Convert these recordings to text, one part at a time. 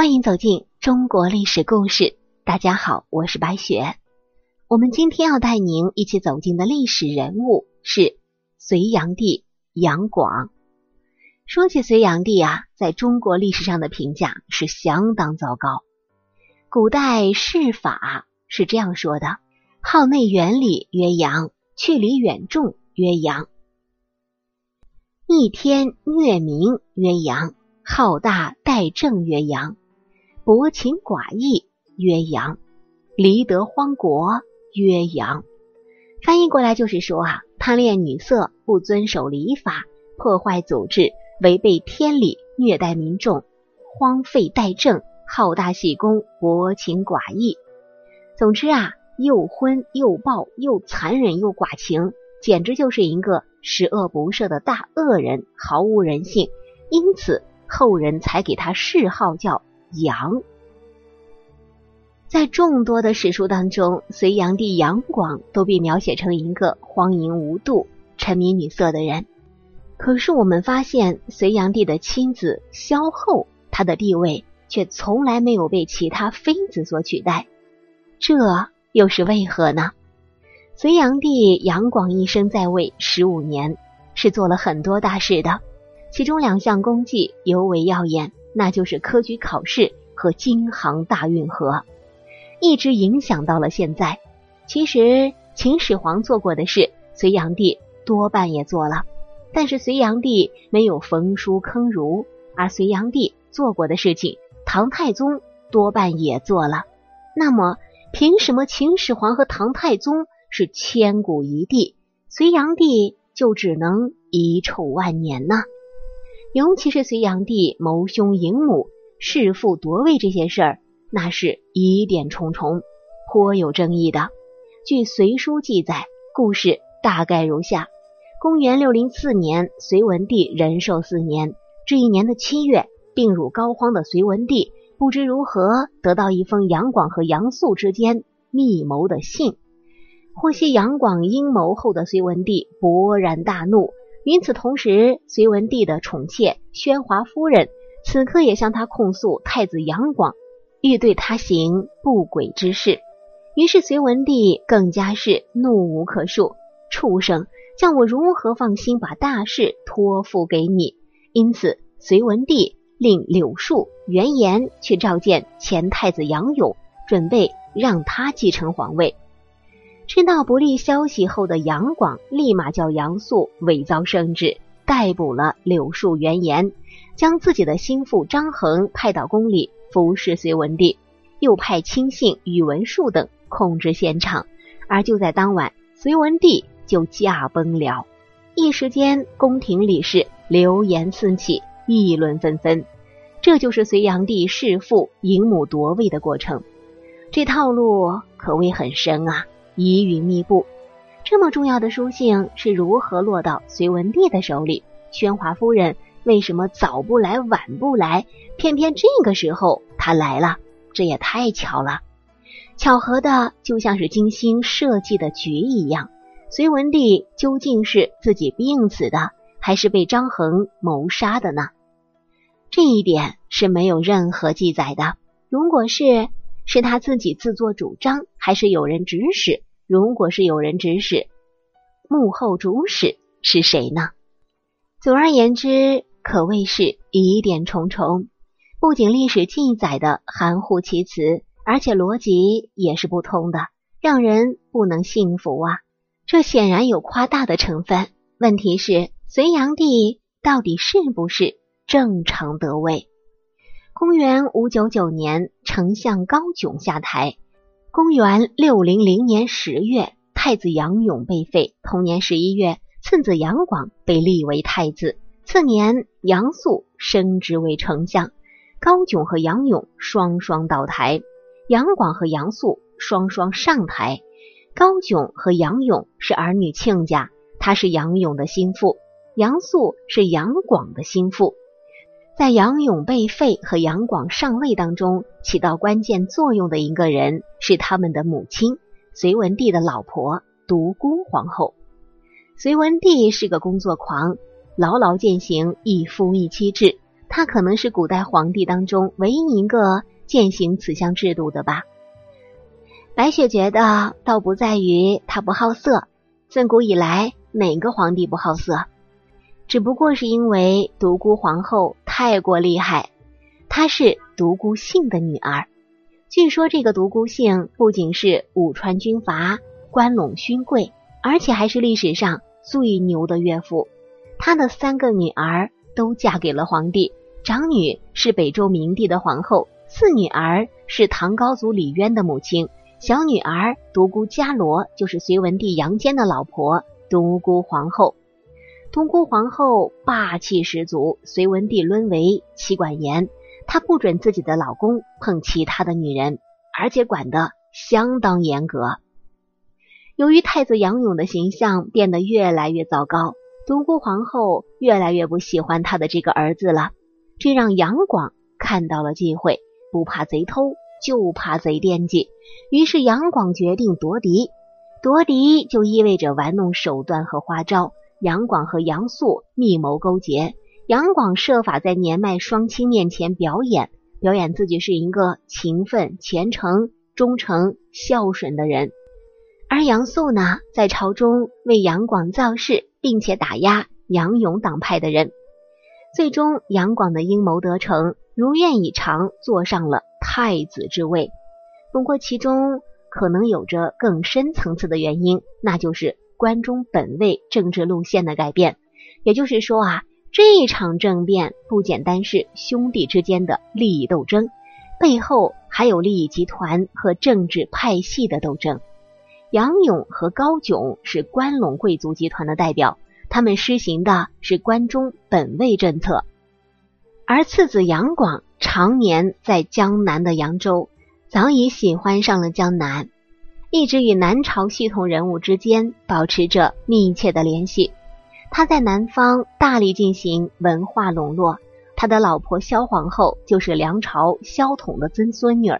欢迎走进中国历史故事。大家好，我是白雪。我们今天要带您一起走进的历史人物是隋炀帝杨广。说起隋炀帝啊，在中国历史上的评价是相当糟糕。古代世法是这样说的：好内远礼曰阳，去礼远众曰阳；逆天虐民曰阳，好大待政曰阳。薄情寡义曰阳，离德荒国曰阳。翻译过来就是说啊，贪恋女色，不遵守礼法，破坏组织，违背天理，虐待民众，荒废待政，好大喜功，薄情寡义。总之啊，又昏又暴又残忍又寡情，简直就是一个十恶不赦的大恶人，毫无人性。因此后人才给他谥号叫。杨，在众多的史书当中，隋炀帝杨广都被描写成一个荒淫无度、沉迷女色的人。可是我们发现，隋炀帝的亲子萧后，她的地位却从来没有被其他妃子所取代，这又是为何呢？隋炀帝杨广一生在位十五年，是做了很多大事的，其中两项功绩尤为耀眼。那就是科举考试和京杭大运河，一直影响到了现在。其实秦始皇做过的事，隋炀帝多半也做了，但是隋炀帝没有焚书坑儒，而隋炀帝做过的事情，唐太宗多半也做了。那么，凭什么秦始皇和唐太宗是千古一帝，隋炀帝就只能遗臭万年呢？尤其是隋炀帝谋兄迎母、弑父夺位这些事儿，那是疑点重重，颇有争议的。据《隋书》记载，故事大概如下：公元六零四年，隋文帝仁寿四年，这一年的七月，病入膏肓的隋文帝不知如何得到一封杨广和杨素之间密谋的信。获悉杨广阴谋后的隋文帝勃然大怒。与此同时，隋文帝的宠妾宣华夫人此刻也向他控诉太子杨广欲对他行不轨之事。于是隋文帝更加是怒无可恕：“畜生，叫我如何放心把大事托付给你？”因此，隋文帝令柳树、原言去召见前太子杨勇，准备让他继承皇位。知道不利消息后的杨广，立马叫杨素伪造圣旨，逮捕了柳树原言，将自己的心腹张衡派到宫里服侍隋文帝，又派亲信宇文述等控制现场。而就在当晚，隋文帝就驾崩了。一时间，宫廷里是流言四起，议论纷纷。这就是隋炀帝弑父迎母夺位的过程。这套路可谓很深啊。疑云密布，这么重要的书信是如何落到隋文帝的手里？宣华夫人为什么早不来晚不来，偏偏这个时候他来了？这也太巧了，巧合的就像是精心设计的局一样。隋文帝究竟是自己病死的，还是被张衡谋杀的呢？这一点是没有任何记载的。如果是，是他自己自作主张，还是有人指使？如果是有人指使，幕后主使是谁呢？总而言之，可谓是疑点重重。不仅历史记载的含糊其辞，而且逻辑也是不通的，让人不能信服啊！这显然有夸大的成分。问题是，隋炀帝到底是不是正常得位？公元五九九年，丞相高炯下台。公元六零零年十月，太子杨勇被废。同年十一月，次子杨广被立为太子。次年，杨素升职为丞相。高炯和杨勇双双倒台，杨广和杨素双双上台。高炯和杨勇是儿女亲家，他是杨勇的心腹，杨素是杨广的心腹。在杨勇被废和杨广上位当中，起到关键作用的一个人是他们的母亲隋文帝的老婆独孤皇后。隋文帝是个工作狂，牢牢践行一夫一妻制，他可能是古代皇帝当中唯一一个践行此项制度的吧。白雪觉得倒不在于他不好色，自古以来哪个皇帝不好色？只不过是因为独孤皇后太过厉害，她是独孤信的女儿。据说这个独孤信不仅是武川军阀关陇勋贵，而且还是历史上最牛的岳父。他的三个女儿都嫁给了皇帝，长女是北周明帝的皇后，次女儿是唐高祖李渊的母亲，小女儿独孤伽罗就是隋文帝杨坚的老婆，独孤皇后。独孤皇后霸气十足，隋文帝沦为妻管严，她不准自己的老公碰其他的女人，而且管得相当严格。由于太子杨勇的形象变得越来越糟糕，独孤皇后越来越不喜欢他的这个儿子了，这让杨广看到了机会，不怕贼偷，就怕贼惦记。于是杨广决定夺嫡，夺嫡就意味着玩弄手段和花招。杨广和杨素密谋勾结，杨广设法在年迈双亲面前表演，表演自己是一个勤奋、虔诚、忠诚、孝顺的人。而杨素呢，在朝中为杨广造势，并且打压杨勇党派的人。最终，杨广的阴谋得逞，如愿以偿，坐上了太子之位。不过，其中可能有着更深层次的原因，那就是。关中本位政治路线的改变，也就是说啊，这场政变不简单是兄弟之间的利益斗争，背后还有利益集团和政治派系的斗争。杨勇和高炯是关陇贵族集团的代表，他们施行的是关中本位政策，而次子杨广常年在江南的扬州，早已喜欢上了江南。一直与南朝系统人物之间保持着密切的联系。他在南方大力进行文化笼络。他的老婆萧皇后就是梁朝萧统的曾孙女。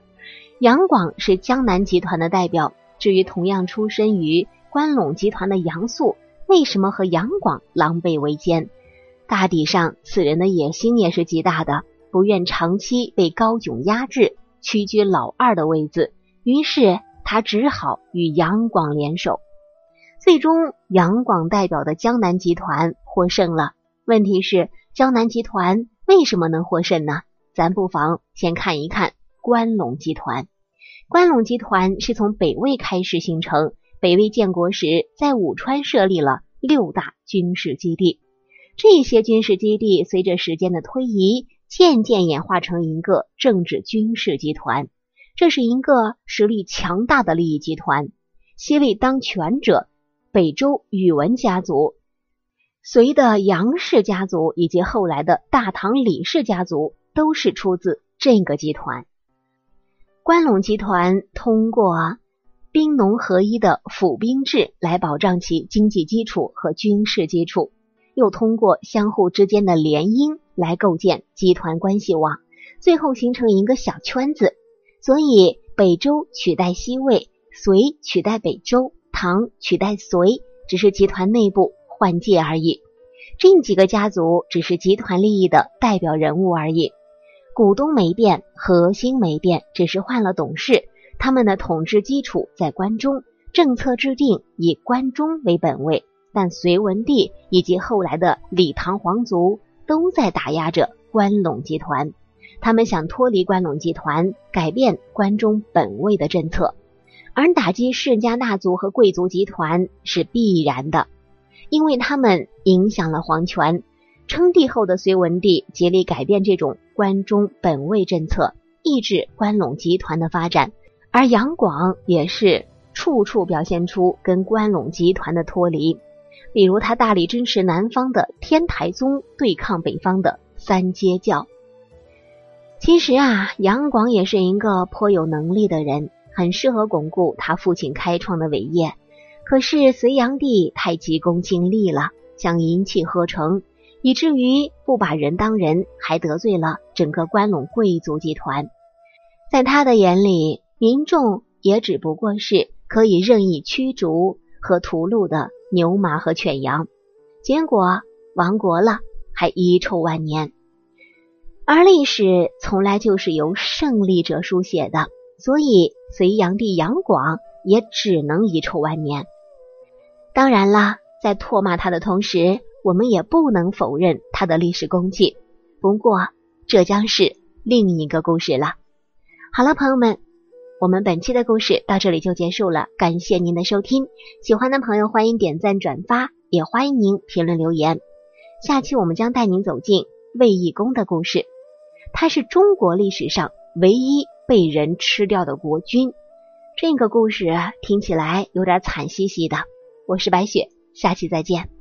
杨广是江南集团的代表。至于同样出身于关陇集团的杨素，为什么和杨广狼狈为奸？大抵上，此人的野心也是极大的，不愿长期被高炯压制，屈居老二的位子。于是。他只好与杨广联手，最终杨广代表的江南集团获胜了。问题是，江南集团为什么能获胜呢？咱不妨先看一看关陇集团。关陇集团是从北魏开始形成，北魏建国时在武川设立了六大军事基地，这些军事基地随着时间的推移，渐渐演化成一个政治军事集团。这是一个实力强大的利益集团，西魏当权者北周宇文家族、隋的杨氏家族以及后来的大唐李氏家族都是出自这个集团。关陇集团通过兵农合一的府兵制来保障其经济基础和军事基础，又通过相互之间的联姻来构建集团关系网，最后形成一个小圈子。所以，北周取代西魏，隋取代北周，唐取代隋，只是集团内部换届而已。这几个家族只是集团利益的代表人物而已，股东没变，核心没变，只是换了董事。他们的统治基础在关中，政策制定以关中为本位。但隋文帝以及后来的李唐皇族都在打压着关陇集团。他们想脱离关陇集团，改变关中本位的政策，而打击世家大族和贵族集团是必然的，因为他们影响了皇权。称帝后的隋文帝竭力改变这种关中本位政策，抑制关陇集团的发展，而杨广也是处处表现出跟关陇集团的脱离，比如他大力支持南方的天台宗对抗北方的三阶教。其实啊，杨广也是一个颇有能力的人，很适合巩固他父亲开创的伟业。可是隋炀帝太急功近利了，想一气呵成，以至于不把人当人，还得罪了整个关陇贵族集团。在他的眼里，民众也只不过是可以任意驱逐和屠戮的牛马和犬羊。结果亡国了，还遗臭万年。而历史从来就是由胜利者书写的，所以隋炀帝杨广也只能遗臭万年。当然啦，在唾骂他的同时，我们也不能否认他的历史功绩。不过，这将是另一个故事了。好了，朋友们，我们本期的故事到这里就结束了。感谢您的收听，喜欢的朋友欢迎点赞转发，也欢迎您评论留言。下期我们将带您走进卫懿公的故事，他是中国历史上唯一被人吃掉的国君。这个故事听起来有点惨兮兮的。我是白雪，下期再见。